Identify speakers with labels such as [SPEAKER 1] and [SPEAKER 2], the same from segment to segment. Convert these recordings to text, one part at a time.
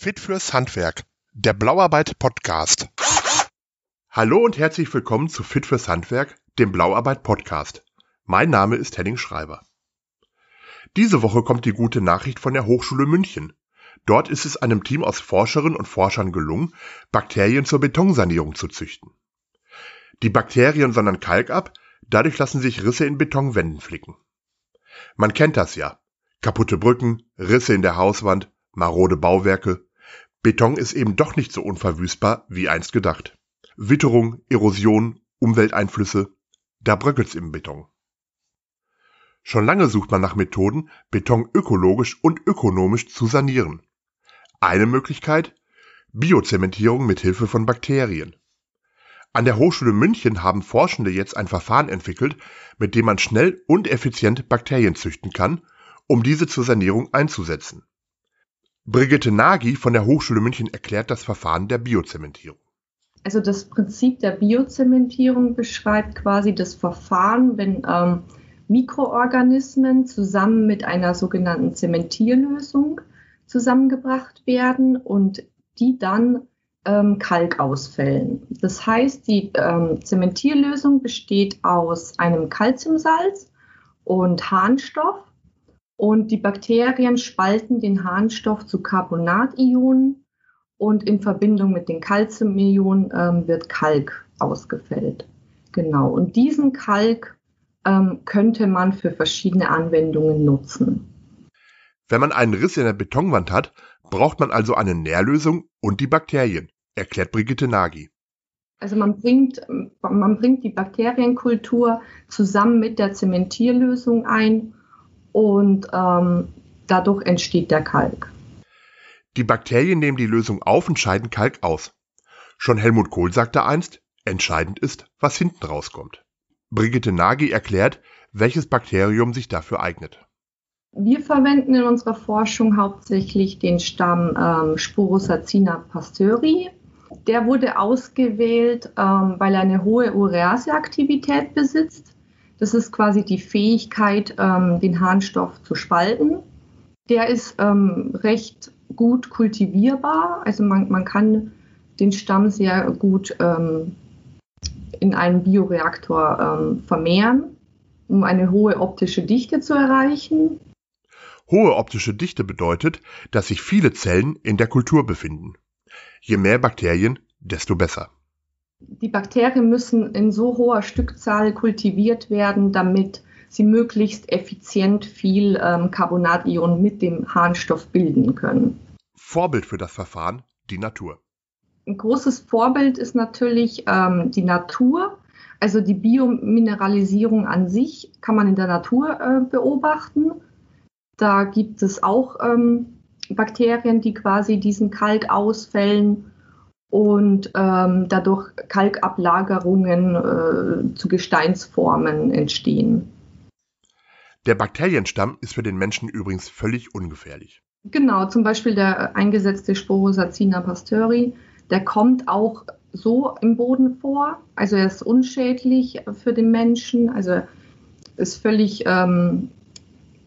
[SPEAKER 1] Fit fürs Handwerk, der Blauarbeit Podcast. Hallo und herzlich willkommen zu Fit fürs Handwerk, dem Blauarbeit Podcast. Mein Name ist Henning Schreiber. Diese Woche kommt die gute Nachricht von der Hochschule München. Dort ist es einem Team aus Forscherinnen und Forschern gelungen, Bakterien zur Betonsanierung zu züchten. Die Bakterien sondern Kalk ab, dadurch lassen sich Risse in Betonwänden flicken. Man kennt das ja. Kaputte Brücken, Risse in der Hauswand, marode Bauwerke. Beton ist eben doch nicht so unverwüstbar wie einst gedacht. Witterung, Erosion, Umwelteinflüsse, da bröckelt's im Beton. Schon lange sucht man nach Methoden, Beton ökologisch und ökonomisch zu sanieren. Eine Möglichkeit? Biozementierung mit Hilfe von Bakterien. An der Hochschule München haben Forschende jetzt ein Verfahren entwickelt, mit dem man schnell und effizient Bakterien züchten kann, um diese zur Sanierung einzusetzen. Brigitte Nagy von der Hochschule München erklärt das Verfahren der Biozementierung.
[SPEAKER 2] Also das Prinzip der Biozementierung beschreibt quasi das Verfahren, wenn ähm, Mikroorganismen zusammen mit einer sogenannten Zementierlösung zusammengebracht werden und die dann ähm, Kalk ausfällen. Das heißt, die ähm, Zementierlösung besteht aus einem Calciumsalz und Harnstoff und die Bakterien spalten den Harnstoff zu Carbonationen und in Verbindung mit den Calciumionen ähm, wird Kalk ausgefällt. Genau. Und diesen Kalk ähm, könnte man für verschiedene Anwendungen nutzen.
[SPEAKER 1] Wenn man einen Riss in der Betonwand hat, braucht man also eine Nährlösung und die Bakterien, erklärt Brigitte Nagy.
[SPEAKER 2] Also man bringt, man bringt die Bakterienkultur zusammen mit der Zementierlösung ein und ähm, dadurch entsteht der Kalk.
[SPEAKER 1] Die Bakterien nehmen die Lösung auf und scheiden Kalk aus. Schon Helmut Kohl sagte einst, entscheidend ist, was hinten rauskommt. Brigitte Nagy erklärt, welches Bakterium sich dafür eignet.
[SPEAKER 2] Wir verwenden in unserer Forschung hauptsächlich den Stamm ähm, Sporosacina pasteuri. Der wurde ausgewählt, ähm, weil er eine hohe Ureaseaktivität besitzt. Das ist quasi die Fähigkeit, ähm, den Harnstoff zu spalten. Der ist ähm, recht gut kultivierbar. Also man, man kann den Stamm sehr gut ähm, in einem Bioreaktor ähm, vermehren, um eine hohe optische Dichte zu erreichen.
[SPEAKER 1] Hohe optische Dichte bedeutet, dass sich viele Zellen in der Kultur befinden. Je mehr Bakterien, desto besser
[SPEAKER 2] die Bakterien müssen in so hoher Stückzahl kultiviert werden, damit sie möglichst effizient viel ähm, Carbonationen mit dem Harnstoff bilden können.
[SPEAKER 1] Vorbild für das Verfahren die Natur.
[SPEAKER 2] Ein großes Vorbild ist natürlich ähm, die Natur. Also die Biomineralisierung an sich kann man in der Natur äh, beobachten. Da gibt es auch ähm, Bakterien, die quasi diesen Kalk ausfällen und ähm, dadurch Kalkablagerungen äh, zu Gesteinsformen entstehen.
[SPEAKER 1] Der Bakterienstamm ist für den Menschen übrigens völlig ungefährlich.
[SPEAKER 2] Genau, zum Beispiel der eingesetzte Sporosacina pasteuri, der kommt auch so im Boden vor. Also er ist unschädlich für den Menschen, also ist völlig ähm,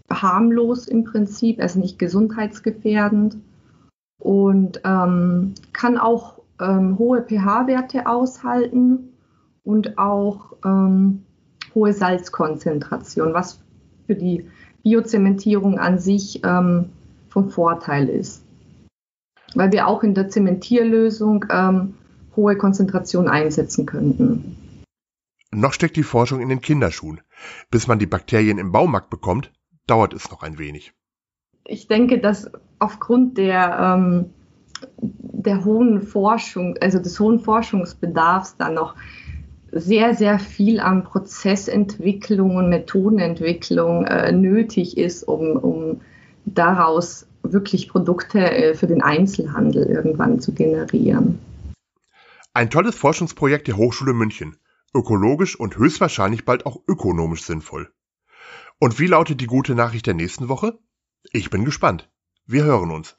[SPEAKER 2] harmlos im Prinzip, er ist nicht gesundheitsgefährdend und ähm, kann auch ähm, hohe pH-Werte aushalten und auch ähm, hohe Salzkonzentration, was für die Biozementierung an sich ähm, vom Vorteil ist. Weil wir auch in der Zementierlösung ähm, hohe Konzentration einsetzen könnten.
[SPEAKER 1] Noch steckt die Forschung in den Kinderschuhen. Bis man die Bakterien im Baumarkt bekommt, dauert es noch ein wenig.
[SPEAKER 2] Ich denke, dass aufgrund der ähm, der hohen Forschung, also des hohen Forschungsbedarfs dann noch sehr, sehr viel an Prozessentwicklung und Methodenentwicklung äh, nötig ist, um, um daraus wirklich Produkte äh, für den Einzelhandel irgendwann zu generieren.
[SPEAKER 1] Ein tolles Forschungsprojekt der Hochschule München. Ökologisch und höchstwahrscheinlich bald auch ökonomisch sinnvoll. Und wie lautet die gute Nachricht der nächsten Woche? Ich bin gespannt. Wir hören uns.